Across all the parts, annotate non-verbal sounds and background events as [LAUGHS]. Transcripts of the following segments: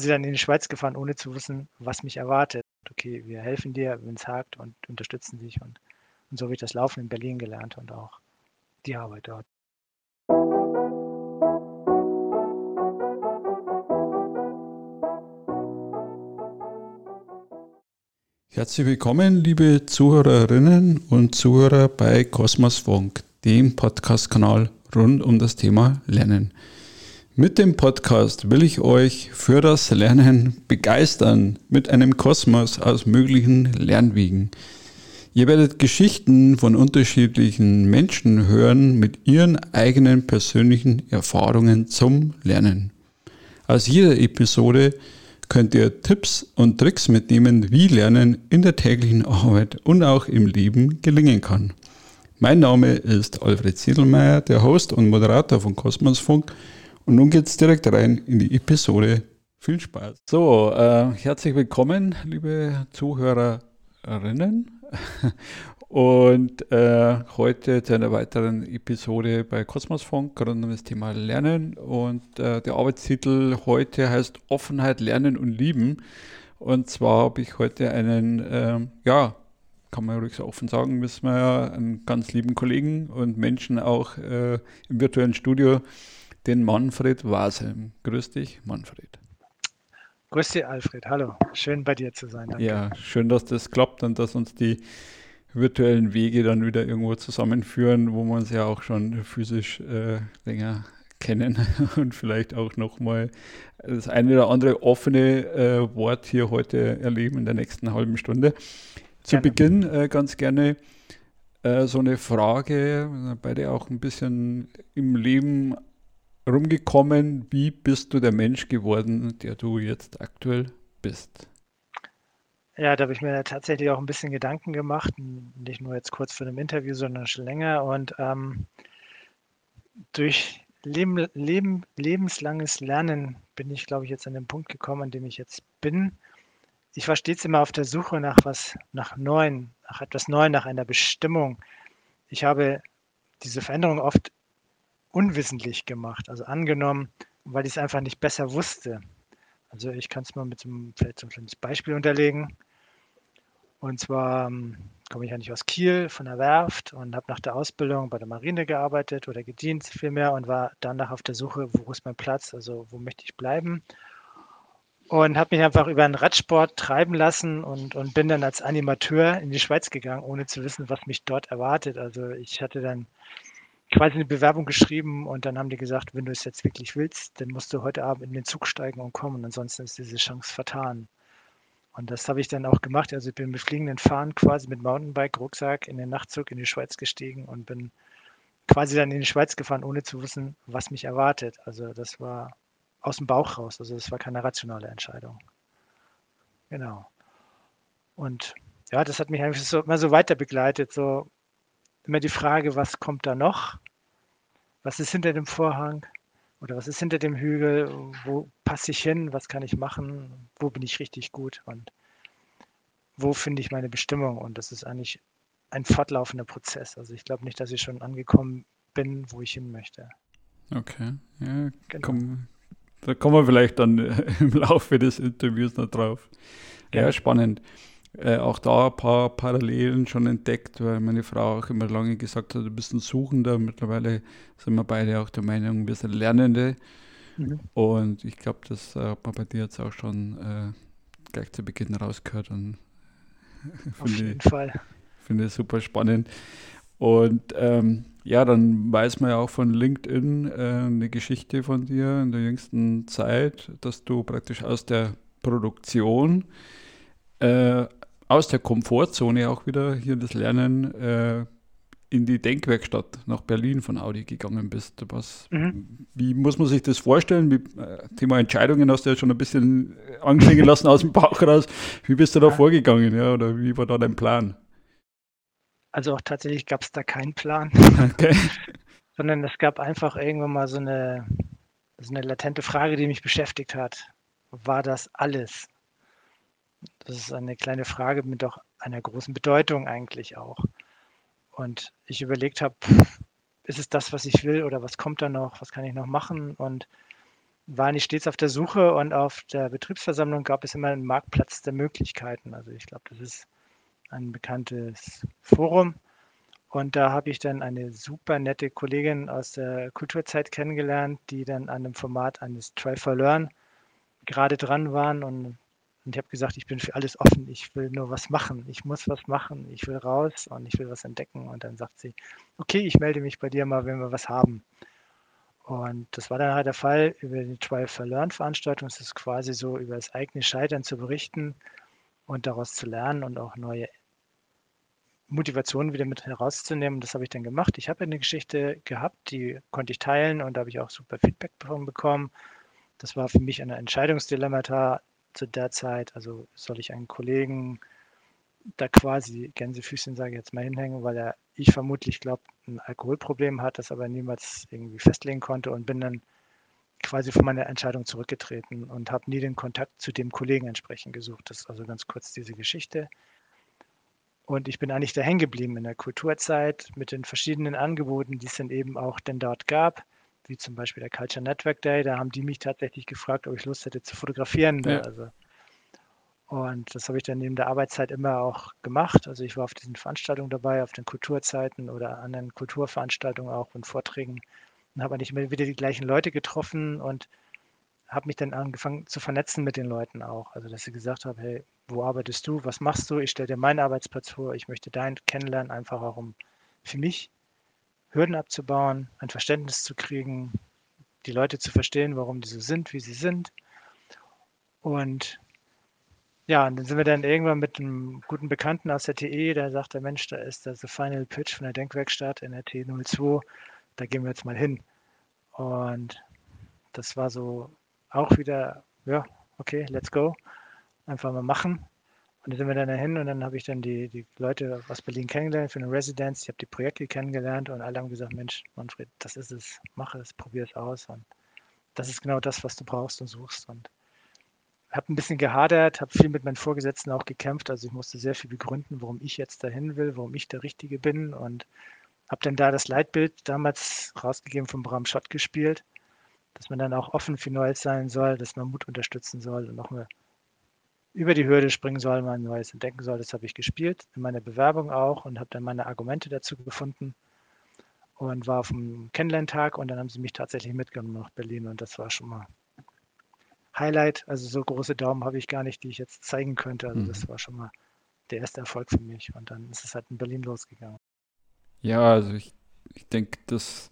sie dann in die Schweiz gefahren, ohne zu wissen, was mich erwartet. Okay, wir helfen dir, wenn es hakt und unterstützen dich. Und, und so habe ich das Laufen in Berlin gelernt und auch die Arbeit dort. Herzlich willkommen, liebe Zuhörerinnen und Zuhörer bei Kosmos Funk, dem Podcast-Kanal rund um das Thema Lernen. Mit dem Podcast will ich euch für das Lernen begeistern mit einem Kosmos aus möglichen Lernwegen. Ihr werdet Geschichten von unterschiedlichen Menschen hören mit ihren eigenen persönlichen Erfahrungen zum Lernen. Aus jeder Episode könnt ihr Tipps und Tricks mitnehmen, wie Lernen in der täglichen Arbeit und auch im Leben gelingen kann. Mein Name ist Alfred Siedelmeier, der Host und Moderator von Kosmosfunk und nun geht's direkt rein in die Episode. Viel Spaß. So, äh, herzlich willkommen, liebe Zuhörerinnen. [LAUGHS] Und äh, heute zu einer weiteren Episode bei Kosmosfunk rund um das Thema Lernen. Und äh, der Arbeitstitel heute heißt Offenheit, Lernen und Lieben. Und zwar habe ich heute einen, äh, ja, kann man ruhig so offen sagen, müssen wir ja, einen ganz lieben Kollegen und Menschen auch äh, im virtuellen Studio den Manfred Wasem. Grüß dich, Manfred. Grüß dich, Alfred. Hallo. Schön bei dir zu sein. Danke. Ja, schön, dass das klappt und dass uns die virtuellen Wege dann wieder irgendwo zusammenführen, wo wir uns ja auch schon physisch äh, länger kennen [LAUGHS] und vielleicht auch nochmal das eine oder andere offene äh, Wort hier heute erleben in der nächsten halben Stunde. Zu gerne. Beginn äh, ganz gerne äh, so eine Frage, beide auch ein bisschen im Leben rumgekommen. Wie bist du der Mensch geworden, der du jetzt aktuell bist? Ja, da habe ich mir tatsächlich auch ein bisschen Gedanken gemacht, nicht nur jetzt kurz vor dem Interview, sondern schon länger. Und ähm, durch Leben, Leben, lebenslanges Lernen bin ich, glaube ich, jetzt an den Punkt gekommen, an dem ich jetzt bin. Ich war stets immer auf der Suche nach was, nach Neuen, nach etwas Neuem, nach einer Bestimmung. Ich habe diese Veränderung oft unwissentlich gemacht, also angenommen, weil ich es einfach nicht besser wusste. Also ich kann es mal mit so einem, vielleicht so ein kleines Beispiel unterlegen. Und zwar ähm, komme ich eigentlich aus Kiel von der Werft und habe nach der Ausbildung bei der Marine gearbeitet oder gedient vielmehr und war danach auf der Suche, wo ist mein Platz, also wo möchte ich bleiben. Und habe mich einfach über den Radsport treiben lassen und, und bin dann als Animateur in die Schweiz gegangen, ohne zu wissen, was mich dort erwartet. Also ich hatte dann quasi eine Bewerbung geschrieben und dann haben die gesagt, wenn du es jetzt wirklich willst, dann musst du heute Abend in den Zug steigen und kommen, ansonsten ist diese Chance vertan. Und das habe ich dann auch gemacht. Also ich bin mit fliegenden Fahren quasi mit Mountainbike, Rucksack in den Nachtzug in die Schweiz gestiegen und bin quasi dann in die Schweiz gefahren, ohne zu wissen, was mich erwartet. Also das war aus dem Bauch raus. Also das war keine rationale Entscheidung. Genau. Und ja, das hat mich einfach so, immer so weiter begleitet. So immer die Frage, was kommt da noch? Was ist hinter dem Vorhang? Oder was ist hinter dem Hügel? Wo passe ich hin? Was kann ich machen? Wo bin ich richtig gut? Und wo finde ich meine Bestimmung? Und das ist eigentlich ein fortlaufender Prozess. Also ich glaube nicht, dass ich schon angekommen bin, wo ich hin möchte. Okay, ja, genau. komm, da kommen wir vielleicht dann [LAUGHS] im Laufe des Interviews noch drauf. Ja, ja spannend äh, auch da ein paar Parallelen schon entdeckt, weil meine Frau auch immer lange gesagt hat, du bist ein Suchender. Mittlerweile sind wir beide auch der Meinung, wir sind Lernende. Mhm. Und ich glaube, das äh, hat man bei dir jetzt auch schon äh, gleich zu Beginn rausgehört. Und [LAUGHS] Auf jeden ich, Fall. Finde ich super spannend. Und ähm, ja, dann weiß man ja auch von LinkedIn äh, eine Geschichte von dir in der jüngsten Zeit, dass du praktisch aus der Produktion äh, aus der Komfortzone auch wieder hier das Lernen äh, in die Denkwerkstatt nach Berlin von Audi gegangen bist. Was, mhm. Wie muss man sich das vorstellen? Wie, äh, Thema Entscheidungen hast du ja schon ein bisschen anklingen lassen aus dem Bauch raus. Wie bist du da vorgegangen? Ja, oder wie war da dein Plan? Also auch tatsächlich gab es da keinen Plan. Okay. [LAUGHS] Sondern es gab einfach irgendwann mal so eine, so eine latente Frage, die mich beschäftigt hat. War das alles? Das ist eine kleine Frage mit doch einer großen Bedeutung eigentlich auch. Und ich überlegt habe, ist es das, was ich will oder was kommt da noch, was kann ich noch machen? Und war nicht stets auf der Suche und auf der Betriebsversammlung gab es immer einen Marktplatz der Möglichkeiten. Also ich glaube, das ist ein bekanntes Forum. Und da habe ich dann eine super nette Kollegin aus der Kulturzeit kennengelernt, die dann an dem Format eines Try for Learn gerade dran waren. Und, und ich habe gesagt, ich bin für alles offen, ich will nur was machen, ich muss was machen, ich will raus und ich will was entdecken. Und dann sagt sie, okay, ich melde mich bei dir mal, wenn wir was haben. Und das war dann halt der Fall über die Trial for Learn Veranstaltung. Es ist quasi so, über das eigene Scheitern zu berichten und daraus zu lernen und auch neue Motivationen wieder mit herauszunehmen. Das habe ich dann gemacht. Ich habe eine Geschichte gehabt, die konnte ich teilen und da habe ich auch super Feedback bekommen. Das war für mich ein Entscheidungsdilemmata zu der Zeit. Also soll ich einen Kollegen da quasi Gänsefüßchen, sage ich jetzt mal, hinhängen, weil er, ich vermutlich glaube, ein Alkoholproblem hat, das aber niemals irgendwie festlegen konnte und bin dann quasi von meiner Entscheidung zurückgetreten und habe nie den Kontakt zu dem Kollegen entsprechend gesucht. Das ist also ganz kurz diese Geschichte. Und ich bin eigentlich da hängen geblieben in der Kulturzeit mit den verschiedenen Angeboten, die es dann eben auch denn dort gab, wie zum Beispiel der Culture Network Day. Da haben die mich tatsächlich gefragt, ob ich Lust hätte zu fotografieren. Ja. Also und das habe ich dann neben der Arbeitszeit immer auch gemacht. Also ich war auf diesen Veranstaltungen dabei, auf den Kulturzeiten oder anderen Kulturveranstaltungen auch und Vorträgen und habe eigentlich immer wieder die gleichen Leute getroffen und habe mich dann angefangen zu vernetzen mit den Leuten auch. Also dass ich gesagt habe, hey, wo arbeitest du, was machst du? Ich stelle dir meinen Arbeitsplatz vor, ich möchte deinen kennenlernen, einfach auch um für mich Hürden abzubauen, ein Verständnis zu kriegen, die Leute zu verstehen, warum die so sind, wie sie sind. Und ja, und dann sind wir dann irgendwann mit einem guten Bekannten aus der TE, der sagte, Mensch, da ist das Final Pitch von der Denkwerkstatt in der T02, da gehen wir jetzt mal hin. Und das war so auch wieder, ja, okay, let's go, einfach mal machen. Und dann sind wir dann dahin und dann habe ich dann die, die Leute aus Berlin kennengelernt für eine Residenz. Ich habe die Projekte kennengelernt und alle haben gesagt, Mensch, Manfred, das ist es, mach es, probier es aus. Und das ist genau das, was du brauchst und suchst. Und habe ein bisschen gehadert, habe viel mit meinen Vorgesetzten auch gekämpft. Also ich musste sehr viel begründen, warum ich jetzt dahin will, warum ich der Richtige bin und habe dann da das Leitbild damals rausgegeben von Bram Schott gespielt, dass man dann auch offen für Neues sein soll, dass man Mut unterstützen soll und nochmal über die Hürde springen soll, mal Neues entdecken soll. Das habe ich gespielt, in meiner Bewerbung auch und habe dann meine Argumente dazu gefunden und war auf dem Kennenlerntag und dann haben sie mich tatsächlich mitgenommen nach Berlin und das war schon mal Highlight. Also so große Daumen habe ich gar nicht, die ich jetzt zeigen könnte. Also mhm. das war schon mal der erste Erfolg für mich. Und dann ist es halt in Berlin losgegangen. Ja, also ich, ich denke, dass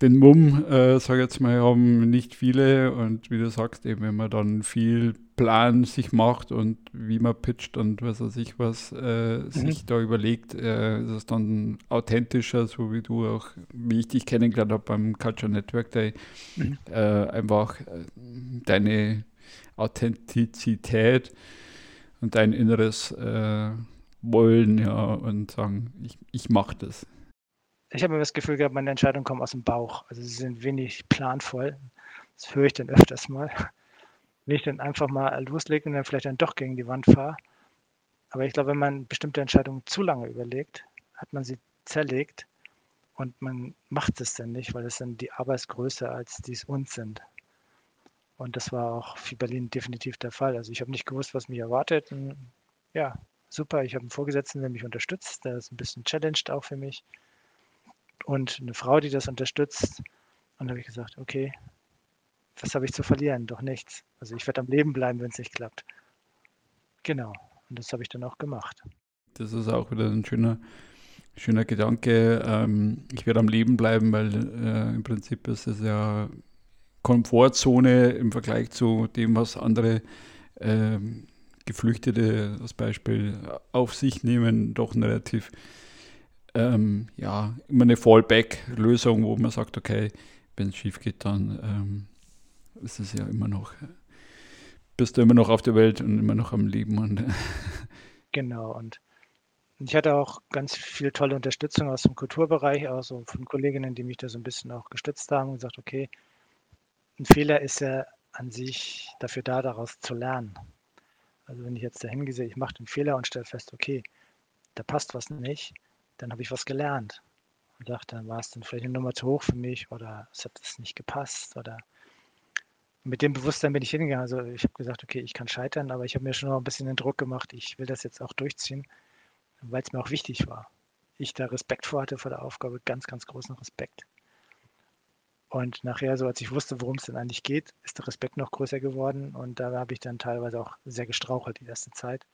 den Mumm, äh, sage jetzt mal, haben nicht viele. Und wie du sagst, eben, wenn man dann viel Plan sich macht und wie man pitcht und was weiß ich was äh, mhm. sich da überlegt, äh, ist es dann authentischer, so wie du auch, wie ich dich kennengelernt habe beim Culture Network Day, mhm. äh, einfach äh, deine Authentizität und dein inneres äh, Wollen, ja, und sagen, ich, ich mache das. Ich habe mir das Gefühl gehabt, meine Entscheidungen kommen aus dem Bauch. Also sie sind wenig planvoll. Das höre ich dann öfters mal wenn ich dann einfach mal loslege und dann vielleicht dann doch gegen die Wand fahre. Aber ich glaube, wenn man bestimmte Entscheidungen zu lange überlegt, hat man sie zerlegt und man macht es dann nicht, weil es dann die Arbeit ist größer, als die es uns sind. Und das war auch für Berlin definitiv der Fall. Also ich habe nicht gewusst, was mich erwartet. Und ja, super. Ich habe einen Vorgesetzten, der mich unterstützt. Der ist ein bisschen challenged auch für mich. Und eine Frau, die das unterstützt. Und da habe ich gesagt, okay, was habe ich zu verlieren? Doch nichts. Also ich werde am Leben bleiben, wenn es nicht klappt. Genau. Und das habe ich dann auch gemacht. Das ist auch wieder ein schöner, schöner Gedanke. Ähm, ich werde am Leben bleiben, weil äh, im Prinzip ist es ja Komfortzone im Vergleich zu dem, was andere äh, Geflüchtete als Beispiel auf sich nehmen, doch ein relativ ähm, ja, immer eine Fallback-Lösung, wo man sagt, okay, wenn es schief geht, dann ähm, ist es ja immer noch, bist du immer noch auf der Welt und immer noch am Leben. Und [LAUGHS] genau, und ich hatte auch ganz viel tolle Unterstützung aus dem Kulturbereich, auch so von Kolleginnen, die mich da so ein bisschen auch gestützt haben und gesagt, okay, ein Fehler ist ja an sich dafür da, daraus zu lernen. Also wenn ich jetzt dahin gehe, ich mache den Fehler und stelle fest, okay, da passt was nicht, dann habe ich was gelernt. Und dachte, dann war es dann vielleicht eine Nummer zu hoch für mich oder es hat es nicht gepasst oder mit dem Bewusstsein bin ich hingegangen. Also ich habe gesagt, okay, ich kann scheitern, aber ich habe mir schon noch ein bisschen den Druck gemacht, ich will das jetzt auch durchziehen, weil es mir auch wichtig war. Ich da Respekt vor hatte vor der Aufgabe, ganz, ganz großen Respekt. Und nachher, so als ich wusste, worum es denn eigentlich geht, ist der Respekt noch größer geworden und da habe ich dann teilweise auch sehr gestrauchelt die erste Zeit.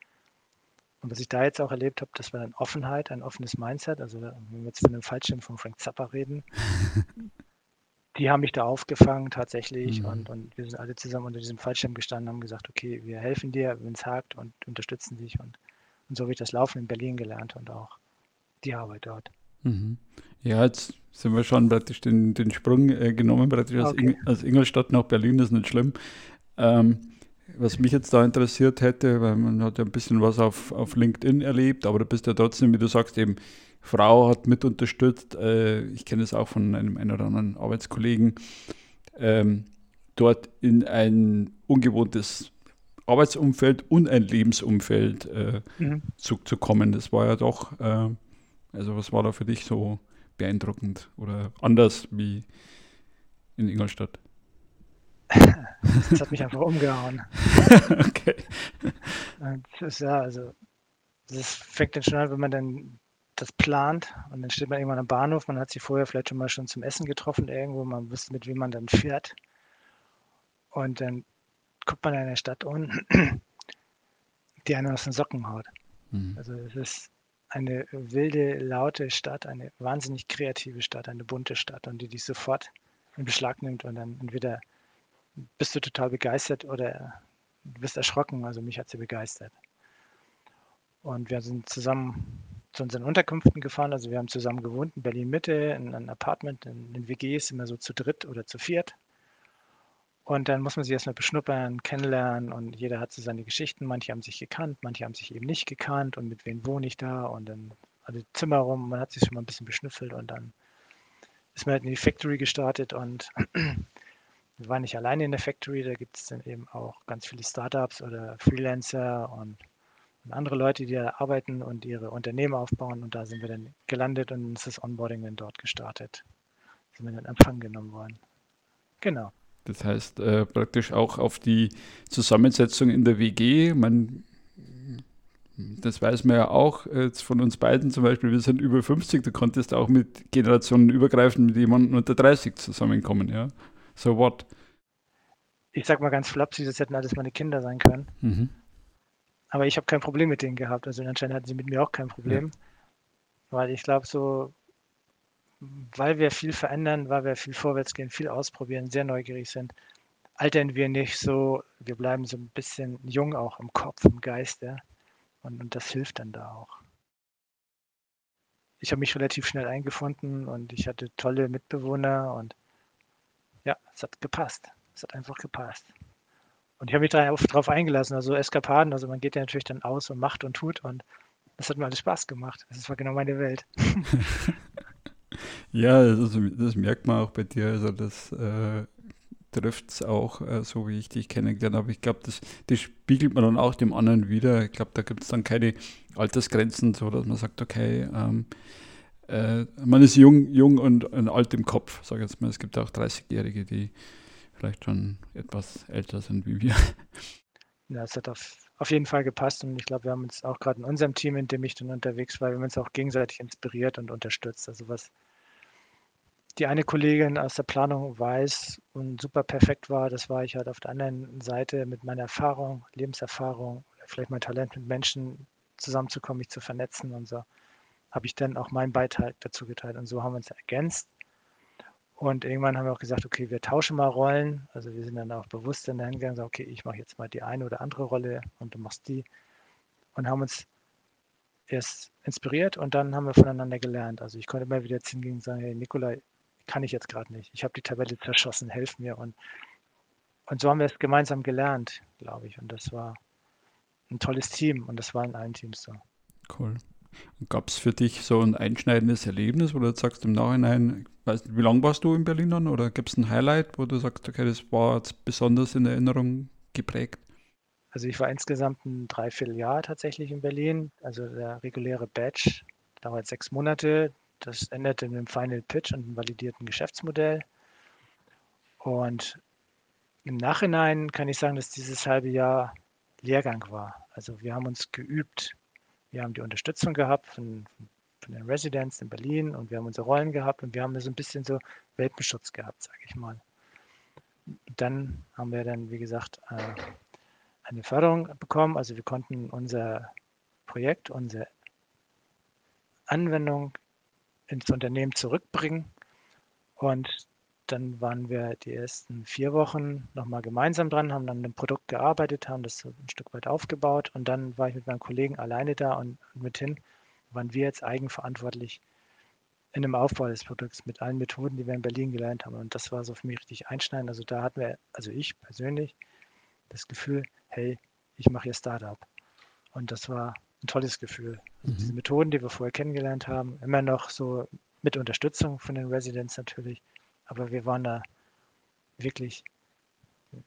Und was ich da jetzt auch erlebt habe, das war dann Offenheit, ein offenes Mindset. Also wenn wir jetzt von dem Fallschirm von Frank Zappa reden, [LAUGHS] die haben mich da aufgefangen tatsächlich mhm. und, und wir sind alle zusammen unter diesem Fallschirm gestanden, haben gesagt, okay, wir helfen dir, wenn es hakt und unterstützen dich und, und so habe ich das Laufen in Berlin gelernt und auch die Arbeit dort. Mhm. Ja, jetzt sind wir schon praktisch den, den Sprung äh, genommen, praktisch okay. aus, Ing aus, Ingolstadt nach Berlin, das ist nicht schlimm. Ähm, was mich jetzt da interessiert hätte, weil man hat ja ein bisschen was auf, auf LinkedIn erlebt, aber du bist ja trotzdem, wie du sagst, eben Frau hat mit unterstützt. Äh, ich kenne es auch von einem, einem oder anderen Arbeitskollegen. Ähm, dort in ein ungewohntes Arbeitsumfeld und ein Lebensumfeld äh, mhm. zu, zu kommen. Das war ja doch, äh, also was war da für dich so beeindruckend oder anders wie in Ingolstadt? Das hat mich einfach umgehauen. [LAUGHS] okay. Das ist ja, also, das fängt dann schon an, wenn man dann das plant und dann steht man irgendwann am Bahnhof, man hat sich vorher vielleicht schon mal schon zum Essen getroffen irgendwo, man wusste, mit wem man dann fährt. Und dann guckt man in der Stadt um, [CLEARS THROAT] die einen aus den Socken haut. Mhm. Also es ist eine wilde, laute Stadt, eine wahnsinnig kreative Stadt, eine bunte Stadt und die dich sofort in Beschlag nimmt und dann entweder bist du total begeistert oder du bist erschrocken. Also mich hat sie begeistert. Und wir sind zusammen zu unseren Unterkünften gefahren. Also wir haben zusammen gewohnt in Berlin-Mitte, in einem Apartment, in, in WGs, immer so zu dritt oder zu viert. Und dann muss man sich erstmal beschnuppern, kennenlernen und jeder hat so seine Geschichten. Manche haben sich gekannt, manche haben sich eben nicht gekannt und mit wem wohne ich da und dann alle Zimmer rum. Man hat sich schon mal ein bisschen beschnüffelt und dann ist man halt in die Factory gestartet und [CLEARS THROAT] wir waren nicht alleine in der Factory, da gibt es dann eben auch ganz viele Startups oder Freelancer und, und, andere Leute, die da arbeiten und ihre Unternehmen aufbauen und da sind wir dann gelandet und ist das Onboarding dann dort gestartet. Sind wir in Empfang genommen worden. Genau. Das heißt äh, praktisch auch auf die Zusammensetzung in der WG. Man, das weiß man ja auch jetzt von uns beiden zum Beispiel, wir sind über 50, du konntest auch mit Generationen übergreifend mit jemandem unter 30 zusammenkommen, ja. So what? Ich sag mal ganz flapsig, das hätten alles meine Kinder sein können. Mhm. Aber ich habe kein Problem mit denen gehabt. Also anscheinend hatten sie mit mir auch kein Problem. Ja. Weil ich glaube, so, weil wir viel verändern, weil wir viel vorwärts gehen, viel ausprobieren, sehr neugierig sind, altern wir nicht so, wir bleiben so ein bisschen jung auch im Kopf, im Geist. Ja? Und, und das hilft dann da auch. Ich habe mich relativ schnell eingefunden und ich hatte tolle Mitbewohner und ja, es hat gepasst. Es hat einfach gepasst. Und ich habe mich darauf eingelassen, also Eskapaden, also man geht ja natürlich dann aus und macht und tut und das hat mir alles Spaß gemacht. Das war genau meine Welt. [LAUGHS] [LAUGHS] ja, das, das, merkt man auch bei dir. Also das äh, trifft es auch, äh, so wie ich dich kennengelernt habe. Ich glaube, das, das spiegelt man dann auch dem anderen wieder. Ich glaube, da gibt es dann keine Altersgrenzen, so dass man sagt, okay, ähm, äh, man ist jung, jung und, und alt im Kopf, sage ich jetzt mal. Es gibt auch 30-Jährige, die vielleicht schon etwas älter sind wie wir. Ja, es hat auf, auf jeden Fall gepasst und ich glaube, wir haben uns auch gerade in unserem Team, in dem ich dann unterwegs war, wir haben uns auch gegenseitig inspiriert und unterstützt. Also was die eine Kollegin aus der Planung weiß und super perfekt war, das war ich halt auf der anderen Seite mit meiner Erfahrung, Lebenserfahrung, vielleicht mein Talent mit Menschen zusammenzukommen, mich zu vernetzen und so habe ich dann auch meinen Beitrag dazu geteilt. Und so haben wir uns ergänzt. Und irgendwann haben wir auch gesagt, okay, wir tauschen mal Rollen. Also wir sind dann auch bewusst der hingegangen, gesagt, okay, ich mache jetzt mal die eine oder andere Rolle und du machst die. Und haben uns erst inspiriert und dann haben wir voneinander gelernt. Also ich konnte immer wieder hingehen und sagen, hey Nikolai, kann ich jetzt gerade nicht. Ich habe die Tabelle zerschossen, helf mir. Und, und so haben wir es gemeinsam gelernt, glaube ich. Und das war ein tolles Team und das war in allen Teams so. Cool. Gab es für dich so ein einschneidendes Erlebnis, wo du jetzt sagst im Nachhinein, weißt du, wie lange warst du in Berlin dann? Oder gibt es ein Highlight, wo du sagst, okay, das war jetzt besonders in Erinnerung geprägt? Also ich war insgesamt ein Dreivierteljahr tatsächlich in Berlin. Also der reguläre Badge dauert sechs Monate. Das endete mit dem Final Pitch und einem validierten Geschäftsmodell. Und Im Nachhinein kann ich sagen, dass dieses halbe Jahr Lehrgang war. Also wir haben uns geübt. Wir haben die Unterstützung gehabt von, von den Residents in Berlin und wir haben unsere Rollen gehabt und wir haben so ein bisschen so Welpenschutz gehabt, sage ich mal. Dann haben wir dann, wie gesagt, äh, eine Förderung bekommen. Also wir konnten unser Projekt, unsere Anwendung ins Unternehmen zurückbringen. Und dann waren wir die ersten vier Wochen nochmal gemeinsam dran, haben dann an dem Produkt gearbeitet, haben das so ein Stück weit aufgebaut und dann war ich mit meinem Kollegen alleine da und mithin waren wir jetzt eigenverantwortlich in dem Aufbau des Produkts mit allen Methoden, die wir in Berlin gelernt haben. Und das war so für mich richtig einschneidend. Also da hatten wir, also ich persönlich, das Gefühl, hey, ich mache hier Startup. Und das war ein tolles Gefühl. Also mhm. Diese Methoden, die wir vorher kennengelernt haben, immer noch so mit Unterstützung von den Residents natürlich, aber wir waren da wirklich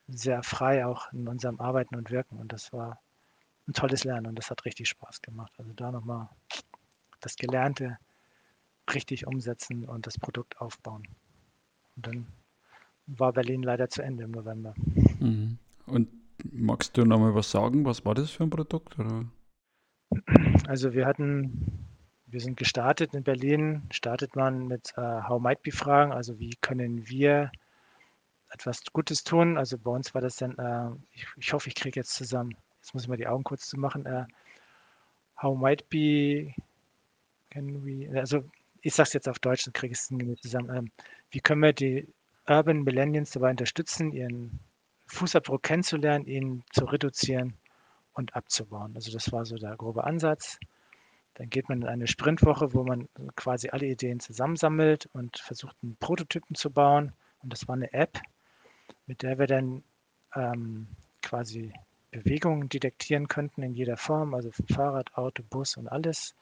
sehr frei auch in unserem Arbeiten und Wirken und das war ein tolles Lernen und das hat richtig Spaß gemacht. Also da nochmal das Gelernte richtig umsetzen und das Produkt aufbauen. Und dann war Berlin leider zu Ende im November. Mhm. Und magst du nochmal was sagen? Was war das für ein Produkt? Oder? Also wir hatten, wir sind gestartet in Berlin, startet man mit uh, How Might Be Fragen, also wie können wir etwas Gutes tun. Also bei uns war das dann, uh, ich, ich, hoffe, ich kriege jetzt zusammen, jetzt muss ich mal die Augen kurz zu machen. Uh, how Might Be, can we, also ich sage es jetzt auf Deutsch, dann kriege ich es zusammen. Ähm, wie können wir die Urban Millennials dabei unterstützen, ihren Fußabdruck kennenzulernen, ihn zu reduzieren und abzubauen. Also das war so der grobe Ansatz. Dann geht man in eine Sprintwoche, wo man quasi alle Ideen zusammensammelt und versucht, einen Prototypen zu bauen. Und das war eine App, mit der wir dann ähm, quasi Bewegungen detektieren könnten in jeder Form, also Fahrrad, Auto, Bus und alles.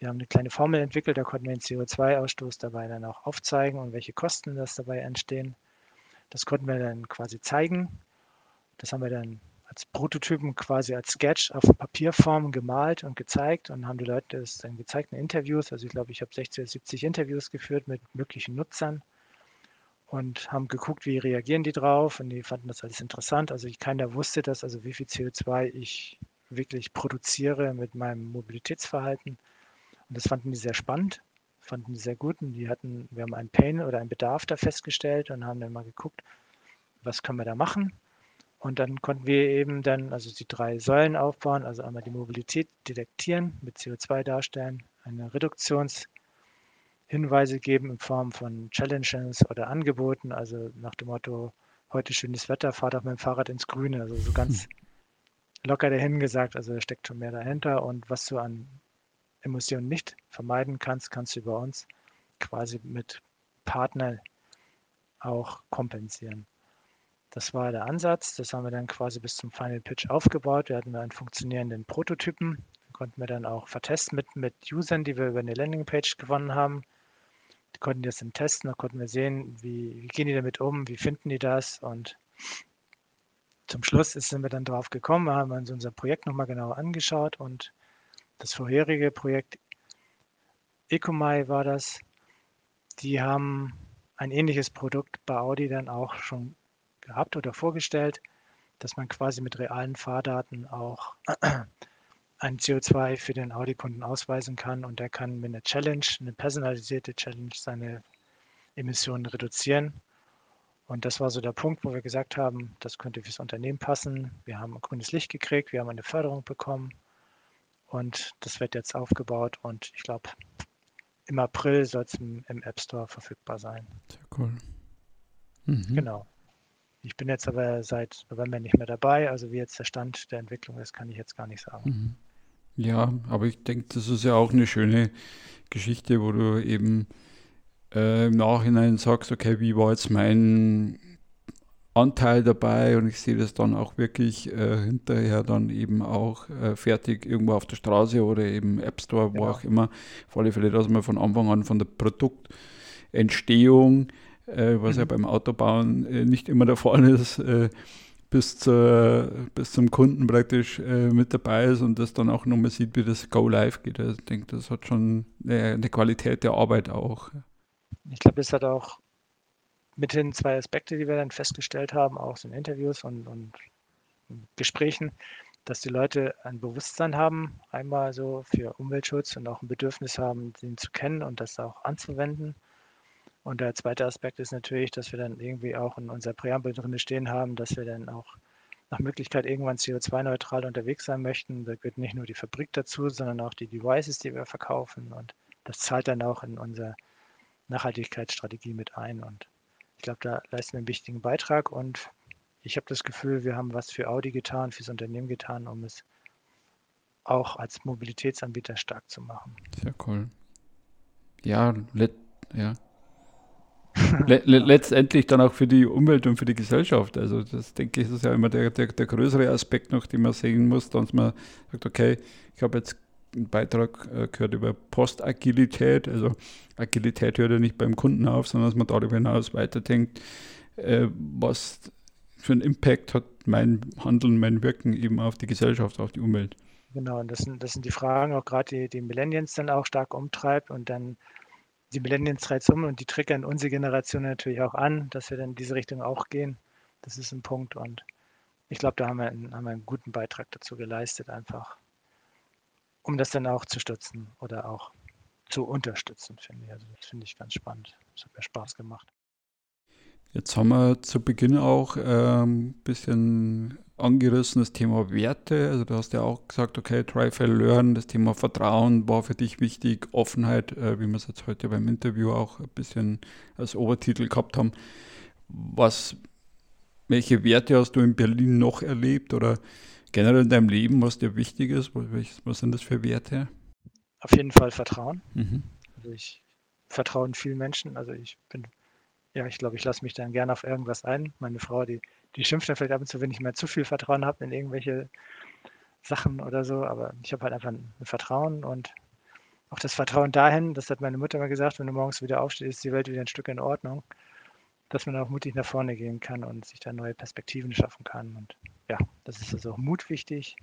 Wir haben eine kleine Formel entwickelt, da konnten wir den CO2-Ausstoß dabei dann auch aufzeigen und welche Kosten das dabei entstehen. Das konnten wir dann quasi zeigen. Das haben wir dann als Prototypen quasi als Sketch auf Papierform gemalt und gezeigt und haben die Leute das dann gezeigt in Interviews. Also ich glaube, ich habe 60 oder 70 Interviews geführt mit möglichen Nutzern und haben geguckt, wie reagieren die drauf und die fanden das alles interessant. Also ich, keiner wusste das, also wie viel CO2 ich wirklich produziere mit meinem Mobilitätsverhalten. Und das fanden die sehr spannend, fanden die sehr gut und die hatten, wir haben einen Pain oder einen Bedarf da festgestellt und haben dann mal geguckt, was können wir da machen und dann konnten wir eben dann also die drei Säulen aufbauen, also einmal die Mobilität detektieren, mit CO2 darstellen, eine Reduktionshinweise geben in Form von Challenges oder Angeboten, also nach dem Motto, heute schönes Wetter, fahrt auf meinem Fahrrad ins Grüne, also so ganz hm. locker dahin gesagt, also da steckt schon mehr dahinter und was du an Emissionen nicht vermeiden kannst, kannst du bei uns quasi mit Partnern auch kompensieren. Das war der Ansatz. Das haben wir dann quasi bis zum Final Pitch aufgebaut. Wir hatten einen funktionierenden Prototypen. Konnten wir dann auch vertesten mit, mit Usern, die wir über eine Landingpage gewonnen haben. Die konnten das dann testen. Da konnten wir sehen, wie, wie gehen die damit um, wie finden die das. Und zum Schluss sind wir dann drauf gekommen, wir haben uns unser Projekt nochmal genauer angeschaut und das vorherige Projekt Ecomai war das. Die haben ein ähnliches Produkt bei Audi dann auch schon gehabt oder vorgestellt, dass man quasi mit realen Fahrdaten auch [CLEARS THROAT] ein CO2 für den Audi-Kunden ausweisen kann und der kann mit einer Challenge, eine personalisierte Challenge, seine Emissionen reduzieren. Und das war so der Punkt, wo wir gesagt haben, das könnte fürs Unternehmen passen. Wir haben ein grünes Licht gekriegt, wir haben eine Förderung bekommen und das wird jetzt aufgebaut und ich glaube, im April soll es im, im, App Store verfügbar sein. Sehr cool. Mhm. Genau. Ich bin jetzt aber seit November nicht mehr dabei. Also wie jetzt der Stand der Entwicklung ist, kann ich jetzt gar nicht sagen. Mhm. Ja, aber ich denke, das ist ja auch eine schöne Geschichte, wo du eben äh, im Nachhinein sagst, okay, wie war jetzt mein Anteil dabei und ich sehe das dann auch wirklich äh, hinterher dann eben auch äh, fertig irgendwo auf der Straße oder eben App Store, wo ja. auch immer. Auf alle Fälle, dass man von Anfang an von der Produktentstehung was mhm. ja beim Autobauen äh, nicht immer der Fall ist, äh, bis, zur, bis zum Kunden praktisch äh, mit dabei ist und das dann auch nochmal sieht, wie das Go Live geht. Also ich denke, das hat schon eine, eine Qualität der Arbeit auch. Ich glaube, das hat auch mithin zwei Aspekte, die wir dann festgestellt haben, auch so in Interviews und, und Gesprächen, dass die Leute ein Bewusstsein haben, einmal so für Umweltschutz und auch ein Bedürfnis haben, den zu kennen und das auch anzuwenden. Und der zweite Aspekt ist natürlich, dass wir dann irgendwie auch in unserer Präambel drin stehen haben, dass wir dann auch nach Möglichkeit irgendwann CO2-neutral unterwegs sein möchten. Da gehört nicht nur die Fabrik dazu, sondern auch die Devices, die wir verkaufen. Und das zahlt dann auch in unsere Nachhaltigkeitsstrategie mit ein. Und ich glaube, da leisten wir einen wichtigen Beitrag. Und ich habe das Gefühl, wir haben was für Audi getan, fürs Unternehmen getan, um es auch als Mobilitätsanbieter stark zu machen. Sehr cool. Ja, let, ja, le letztendlich dann auch für die Umwelt und für die Gesellschaft. Also das denke ich, ist ja immer der, der, der größere Aspekt noch, den man sehen muss, dass man sagt, okay, ich habe jetzt einen Beitrag äh, gehört über Postagilität. Also Agilität hört ja nicht beim Kunden auf, sondern dass man darüber hinaus weiterdenkt, äh, was für einen Impact hat mein Handeln, mein Wirken eben auf die Gesellschaft, auf die Umwelt. Genau, und das sind, das sind die Fragen, auch gerade die, die Millennials dann auch stark umtreibt und dann die Millennials treibt um und die triggern unsere Generation natürlich auch an, dass wir dann in diese Richtung auch gehen. Das ist ein Punkt und ich glaube, da haben wir, einen, haben wir einen guten Beitrag dazu geleistet, einfach, um das dann auch zu stützen oder auch zu unterstützen, finde ich. Also das finde ich ganz spannend. Das hat mir Spaß gemacht. Jetzt haben wir zu Beginn auch ein ähm, bisschen angerissen, das Thema Werte. Also du hast ja auch gesagt, okay, try, fail, learn, das Thema Vertrauen war für dich wichtig, Offenheit, äh, wie wir es jetzt heute beim Interview auch ein bisschen als Obertitel gehabt haben. Was, welche Werte hast du in Berlin noch erlebt oder generell in deinem Leben, was dir wichtig ist? Was, was sind das für Werte? Auf jeden Fall Vertrauen. Mhm. Also ich vertraue in vielen Menschen. Also ich bin ja, ich glaube, ich lasse mich dann gerne auf irgendwas ein. Meine Frau, die, die schimpft dann vielleicht ab und zu, wenn ich mir zu viel Vertrauen habe in irgendwelche Sachen oder so, aber ich habe halt einfach ein Vertrauen und auch das Vertrauen dahin, das hat meine Mutter mal gesagt, wenn du morgens wieder aufstehst, ist die Welt wieder ein Stück in Ordnung, dass man auch mutig nach vorne gehen kann und sich da neue Perspektiven schaffen kann. Und ja, das ist also auch Mut wichtig,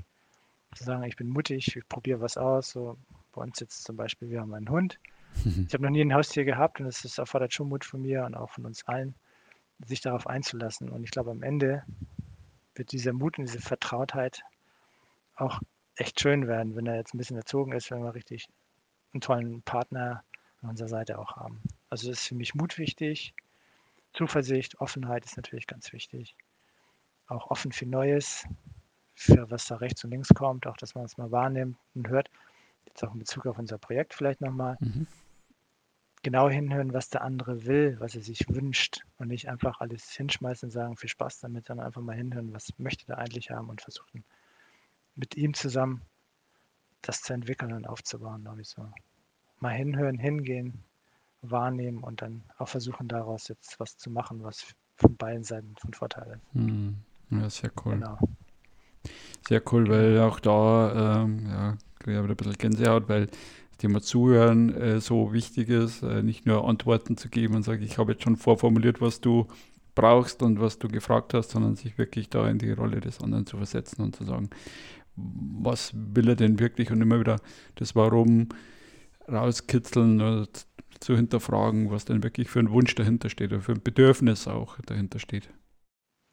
zu sagen, ich bin mutig, ich probiere was aus. So bei uns jetzt zum Beispiel, wir haben einen Hund, ich habe noch nie ein Haustier gehabt und es erfordert schon Mut von mir und auch von uns allen, sich darauf einzulassen. Und ich glaube, am Ende wird dieser Mut und diese Vertrautheit auch echt schön werden, wenn er jetzt ein bisschen erzogen ist, wenn wir richtig einen tollen Partner an unserer Seite auch haben. Also das ist für mich Mut wichtig. Zuversicht, Offenheit ist natürlich ganz wichtig. Auch offen für Neues, für was da rechts und links kommt, auch dass man es mal wahrnimmt und hört. Jetzt auch in Bezug auf unser Projekt vielleicht nochmal. Mhm genau hinhören, was der andere will, was er sich wünscht und nicht einfach alles hinschmeißen und sagen, viel Spaß damit, sondern einfach mal hinhören, was möchte der eigentlich haben und versuchen mit ihm zusammen das zu entwickeln und aufzubauen, glaube ich so. Mal hinhören, hingehen, wahrnehmen und dann auch versuchen daraus jetzt was zu machen, was von beiden Seiten von Vorteil ist. Hm. Ja, sehr cool. Genau. Sehr cool, weil auch da, ähm, ja, ich habe ein bisschen Gänsehaut, weil Thema Zuhören äh, so wichtig ist, äh, nicht nur Antworten zu geben und sagen, ich habe jetzt schon vorformuliert, was du brauchst und was du gefragt hast, sondern sich wirklich da in die Rolle des anderen zu versetzen und zu sagen, was will er denn wirklich und immer wieder das Warum rauskitzeln oder zu hinterfragen, was denn wirklich für ein Wunsch dahinter steht oder für ein Bedürfnis auch dahinter steht.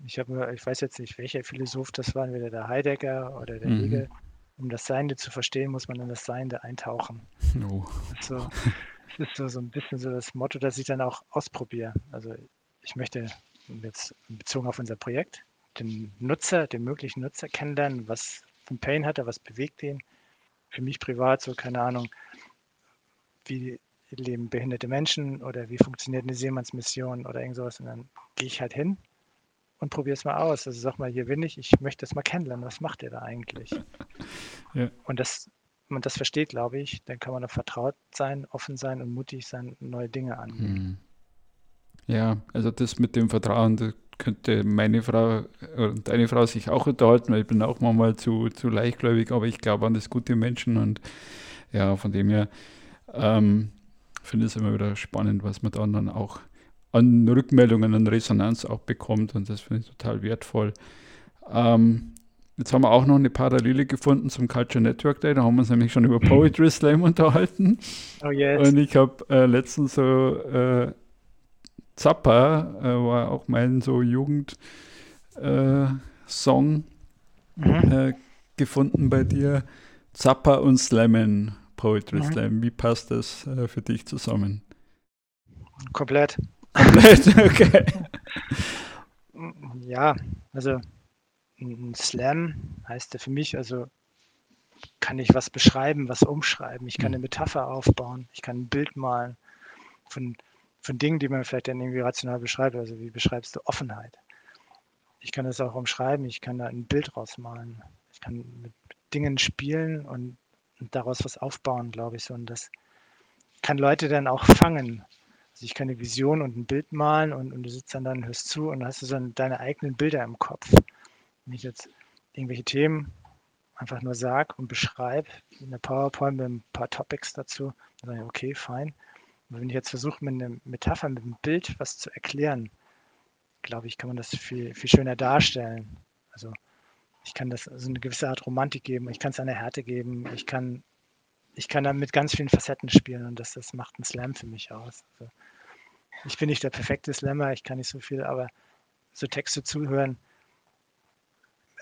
Ich habe, ich weiß jetzt nicht, welcher Philosoph das war, entweder der Heidegger oder der mhm. Hegel, um das Seiende zu verstehen, muss man in das Seiende eintauchen. [LAUGHS] Oh. So, das ist so, so ein bisschen so das Motto, das ich dann auch ausprobiere. Also ich möchte jetzt bezogen auf unser Projekt den Nutzer, den möglichen Nutzer kennenlernen, was für ein Pain hat er, was bewegt ihn. Für mich privat so, keine Ahnung, wie leben behinderte Menschen oder wie funktioniert eine Seemannsmission oder irgend sowas. Und dann gehe ich halt hin und probiere es mal aus. Also sag mal, hier bin ich, ich möchte es mal kennenlernen. Was macht ihr da eigentlich? [LAUGHS] Ja. Und das, man das versteht, glaube ich, dann kann man auch vertraut sein, offen sein und mutig sein, neue Dinge angehen. Hm. Ja, also das mit dem Vertrauen, da könnte meine Frau und deine Frau sich auch unterhalten, weil ich bin auch manchmal zu, zu leichtgläubig, aber ich glaube an das gute Menschen und ja, von dem her ähm, finde ich es immer wieder spannend, was man dann, dann auch an Rückmeldungen, an Resonanz auch bekommt und das finde ich total wertvoll. Ähm, jetzt haben wir auch noch eine Parallele gefunden zum Culture Network Day, da haben wir uns nämlich schon über [LAUGHS] Poetry Slam unterhalten. Oh yes. Und ich habe äh, letztens so äh, Zappa äh, war auch mein so Jugendsong äh, mhm. äh, gefunden bei dir. Zappa und Slammen, Poetry mhm. Slam. Wie passt das äh, für dich zusammen? Komplett. Komplett, [LAUGHS] okay. ja, also ein Slam heißt ja für mich, also kann ich was beschreiben, was umschreiben. Ich kann mhm. eine Metapher aufbauen, ich kann ein Bild malen von, von Dingen, die man vielleicht dann irgendwie rational beschreibt. Also wie beschreibst du Offenheit? Ich kann das auch umschreiben, ich kann da ein Bild rausmalen. Ich kann mit Dingen spielen und, und daraus was aufbauen, glaube ich. So. Und das kann Leute dann auch fangen. Also ich kann eine Vision und ein Bild malen und, und du sitzt dann da und hörst zu und hast du so deine eigenen Bilder im Kopf. Wenn ich jetzt irgendwelche Themen einfach nur sage und beschreibe in der PowerPoint mit ein paar Topics dazu, dann sage ich, okay, fein. Aber wenn ich jetzt versuche, mit einer Metapher, mit einem Bild was zu erklären, glaube ich, kann man das viel, viel schöner darstellen. Also ich kann das also eine gewisse Art Romantik geben, ich kann es eine Härte geben, ich kann, ich kann dann mit ganz vielen Facetten spielen und das, das macht einen Slam für mich aus. Also ich bin nicht der perfekte Slammer, ich kann nicht so viel, aber so Texte zuhören,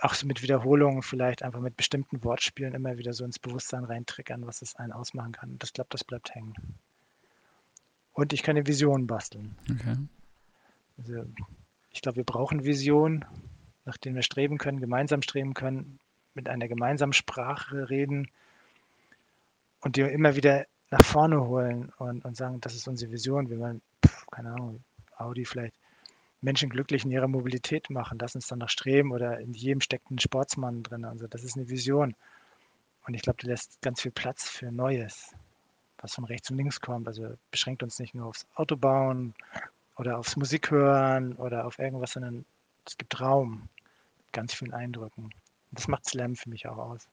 auch so mit Wiederholungen vielleicht einfach mit bestimmten Wortspielen immer wieder so ins Bewusstsein reintriggern, was es einen ausmachen kann. Und das glaube, das bleibt hängen. Und ich kann eine Vision basteln. Okay. Also, ich glaube, wir brauchen Visionen, nach denen wir streben können, gemeinsam streben können, mit einer gemeinsamen Sprache reden und die immer wieder nach vorne holen und, und sagen, das ist unsere Vision, wie man, keine Ahnung, Audi vielleicht Menschen glücklich in ihrer Mobilität machen. Lass uns dann nach streben oder in jedem steckt ein Sportsmann drin. Also das ist eine Vision. Und ich glaube, die lässt ganz viel Platz für Neues, was von rechts und links kommt. Also beschränkt uns nicht nur aufs Autobauen oder aufs Musikhören oder auf irgendwas, sondern es gibt Raum mit ganz vielen Eindrücken. Und das macht Slam für mich auch aus.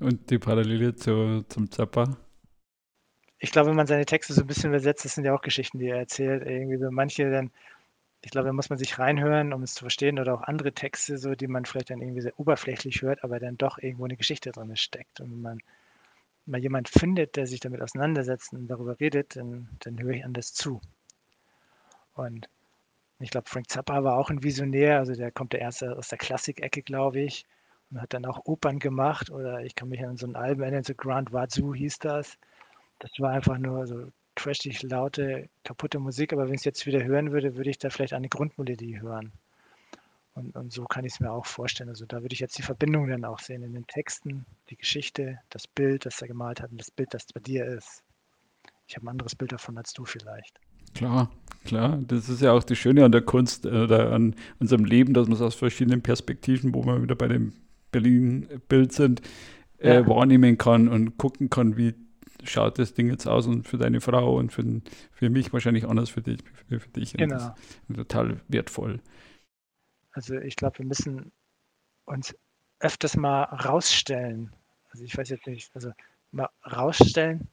Und die Parallele zu, zum Zappa? Ich glaube, wenn man seine Texte so ein bisschen übersetzt, das sind ja auch Geschichten, die er erzählt. Irgendwie so manche dann ich glaube, da muss man sich reinhören, um es zu verstehen, oder auch andere Texte, so die man vielleicht dann irgendwie sehr oberflächlich hört, aber dann doch irgendwo eine Geschichte drin steckt. Und wenn man mal jemand findet, der sich damit auseinandersetzt und darüber redet, dann, dann höre ich anders zu. Und ich glaube, Frank Zappa war auch ein Visionär, also der kommt der erste aus der Klassikecke, glaube ich, und hat dann auch Opern gemacht. Oder ich kann mich an so ein Album erinnern, so Grand Wazoo hieß das. Das war einfach nur so trashig laute, kaputte Musik, aber wenn ich es jetzt wieder hören würde, würde ich da vielleicht eine Grundmelodie hören. Und, und so kann ich es mir auch vorstellen. Also da würde ich jetzt die Verbindung dann auch sehen in den Texten, die Geschichte, das Bild, das er gemalt hat und das Bild, das bei dir ist. Ich habe ein anderes Bild davon als du vielleicht. Klar, klar. Das ist ja auch das Schöne an der Kunst äh, oder an unserem Leben, dass man es aus verschiedenen Perspektiven, wo wir wieder bei dem Berlin-Bild sind, äh, ja. wahrnehmen kann und gucken kann, wie schaut das Ding jetzt aus und für deine Frau und für, für mich wahrscheinlich anders für dich. Für, für dich. Genau. total wertvoll. Also ich glaube, wir müssen uns öfters mal rausstellen. Also ich weiß jetzt nicht, also mal rausstellen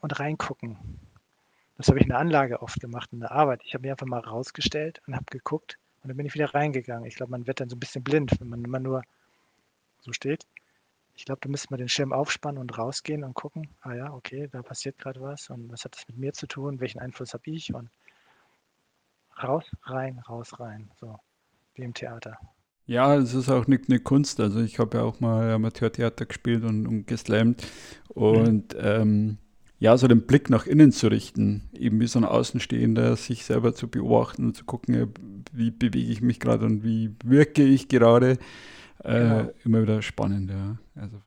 und reingucken. Das habe ich in der Anlage oft gemacht, in der Arbeit. Ich habe mich einfach mal rausgestellt und habe geguckt und dann bin ich wieder reingegangen. Ich glaube, man wird dann so ein bisschen blind, wenn man immer nur so steht. Ich glaube, da müsste man den Schirm aufspannen und rausgehen und gucken, ah ja, okay, da passiert gerade was und was hat das mit mir zu tun, welchen Einfluss habe ich und raus, rein, raus, rein, so wie im Theater. Ja, es ist auch nicht eine Kunst. Also ich habe ja auch mal Amateurtheater gespielt und, und geslammt und mhm. ähm, ja, so den Blick nach innen zu richten, eben wie so ein Außenstehender, sich selber zu beobachten und zu gucken, wie bewege ich mich gerade und wie wirke ich gerade. Äh, genau. Immer wieder spannend, ja. Also.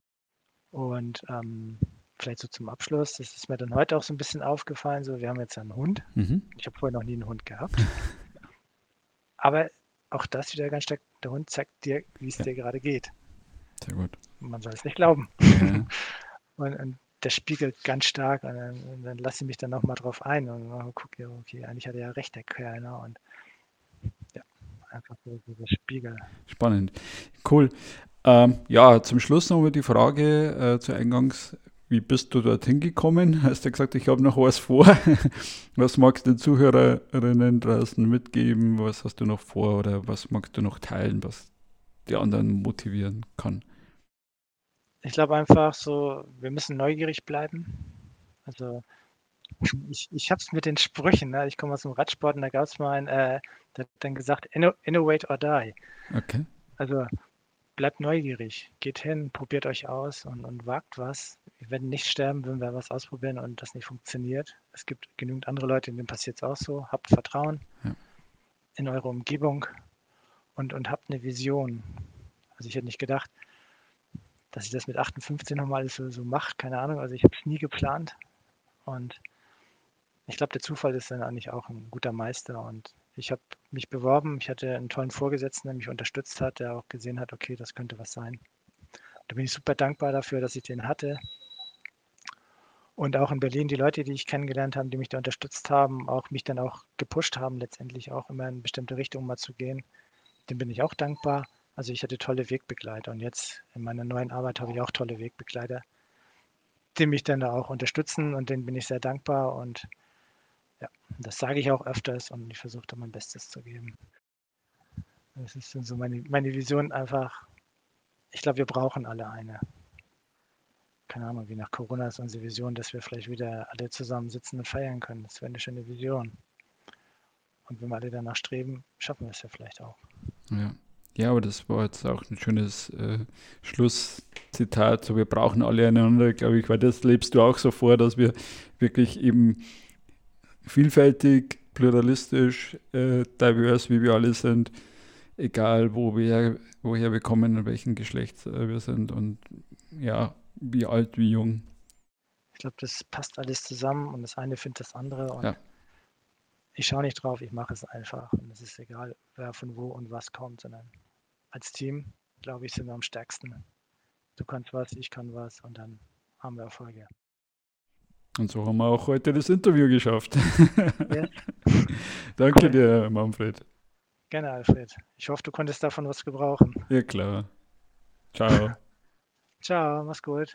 Und ähm, vielleicht so zum Abschluss, das ist mir dann heute auch so ein bisschen aufgefallen, so wir haben jetzt einen Hund. Mhm. Ich habe vorher noch nie einen Hund gehabt. [LAUGHS] Aber auch das wieder ganz stark, der Hund zeigt dir, wie es ja. dir gerade geht. Sehr gut. Man soll es nicht glauben. Ja. [LAUGHS] und, und, der spiegelt ganz stark und dann, und dann lasse ich mich dann nochmal drauf ein und gucke, okay, eigentlich hat er ja recht, der Kerl. Ne? Und einfach so dieser Spiegel. Spannend. Cool. Ähm, ja, zum Schluss nochmal die Frage äh, zu Eingangs. Wie bist du dorthin gekommen? [LAUGHS] Hast du gesagt, ich habe noch was vor. [LAUGHS] was magst du den Zuhörerinnen draußen mitgeben? Was hast du noch vor oder was magst du noch teilen, was die anderen motivieren kann? Ich glaube einfach so, wir müssen neugierig bleiben. Also Ich, ich habe es mit den Sprüchen. Ne? Ich komme aus dem Radsport und da gab es mal einen, äh, der hat dann gesagt, innovate or die. Okay. Also bleibt neugierig, geht hin, probiert euch aus und, und wagt was. Wir werden nicht sterben, wenn wir was ausprobieren und das nicht funktioniert. Es gibt genügend andere Leute, denen passiert es auch so. Habt Vertrauen ja. in eure Umgebung und, und habt eine Vision. Also ich hätte nicht gedacht, dass ich das mit 58 nochmal so, so mache, keine Ahnung. Also ich habe es nie geplant und ich glaube, der Zufall ist dann eigentlich auch ein guter Meister und ich habe mich beworben. Ich hatte einen tollen Vorgesetzten, der mich unterstützt hat, der auch gesehen hat, okay, das könnte was sein. Da bin ich super dankbar dafür, dass ich den hatte. Und auch in Berlin die Leute, die ich kennengelernt habe, die mich da unterstützt haben, auch mich dann auch gepusht haben, letztendlich auch immer in bestimmte Richtungen mal zu gehen, dem bin ich auch dankbar. Also ich hatte tolle Wegbegleiter und jetzt in meiner neuen Arbeit habe ich auch tolle Wegbegleiter, die mich dann da auch unterstützen und denen bin ich sehr dankbar und ja, das sage ich auch öfters und ich versuche da mein Bestes zu geben. Das ist so meine, meine Vision einfach. Ich glaube, wir brauchen alle eine. Keine Ahnung, wie nach Corona ist unsere Vision, dass wir vielleicht wieder alle zusammen sitzen und feiern können. Das wäre eine schöne Vision. Und wenn wir alle danach streben, schaffen wir es ja vielleicht auch. Ja. Ja, aber das war jetzt auch ein schönes äh, Schlusszitat. So, wir brauchen alle einander, glaube ich, weil das lebst du auch so vor, dass wir wirklich eben vielfältig, pluralistisch, äh, divers, wie wir alle sind, egal wo wir, woher wir kommen, in welchem Geschlecht äh, wir sind und ja, wie alt, wie jung. Ich glaube, das passt alles zusammen und das eine findet das andere und ja. ich schaue nicht drauf, ich mache es einfach und es ist egal, wer von wo und was kommt, sondern als Team, glaube ich, sind wir am stärksten. Du kannst was, ich kann was und dann haben wir Erfolge. Und so haben wir auch heute das Interview geschafft. Ja. [LAUGHS] Danke dir, Manfred. Gerne, Alfred. Ich hoffe, du konntest davon was gebrauchen. Ja, klar. Ciao. [LAUGHS] Ciao, mach's gut.